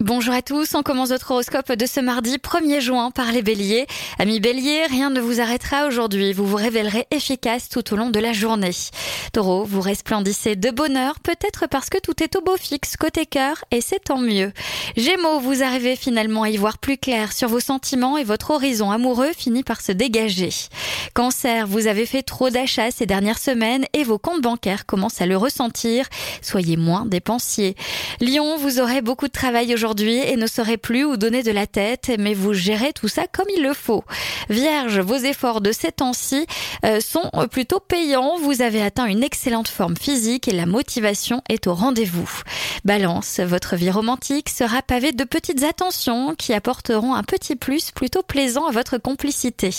Bonjour à tous, on commence notre horoscope de ce mardi 1er juin par les béliers. Amis béliers, rien ne vous arrêtera aujourd'hui, vous vous révélerez efficace tout au long de la journée. Taureau, vous resplendissez de bonheur, peut-être parce que tout est au beau fixe côté cœur, et c'est tant mieux. Gémeaux, vous arrivez finalement à y voir plus clair sur vos sentiments et votre horizon amoureux finit par se dégager. Cancer, vous avez fait trop d'achats ces dernières semaines et vos comptes bancaires commencent à le ressentir, soyez moins dépensiers. Lion, vous aurez beaucoup de travail aujourd'hui et ne saurez plus où donner de la tête, mais vous gérez tout ça comme il le faut. Vierge, vos efforts de ces temps-ci euh, sont plutôt payants. Vous avez atteint une excellente forme physique et la motivation est au rendez-vous. Balance, votre vie romantique sera pavée de petites attentions qui apporteront un petit plus plutôt plaisant à votre complicité.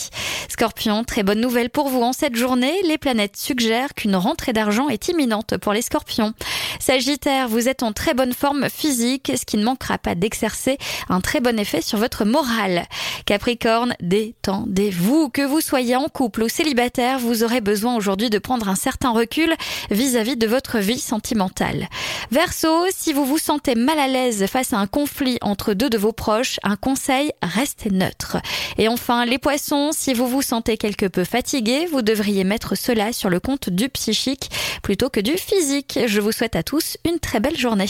Scorpion, très bonne nouvelle pour vous en cette journée. Les planètes suggèrent qu'une rentrée d'argent est imminente pour les scorpions. Sagittaire, vous êtes en très bonne forme physique, ce qui ne manquera pas d'exercer un très bon effet sur votre morale. Capricorne, détendez-vous. Que vous soyez en couple ou célibataire, vous aurez besoin aujourd'hui de prendre un certain recul vis-à-vis de votre vie sentimentale. Verseau, si vous vous sentez mal à l'aise face à un conflit entre deux de vos proches, un conseil, restez neutre. Et enfin, les poissons, si vous vous sentez quelque peu fatigué, vous devriez mettre cela sur le compte du psychique plutôt que du physique. Je vous souhaite à tous une très belle journée.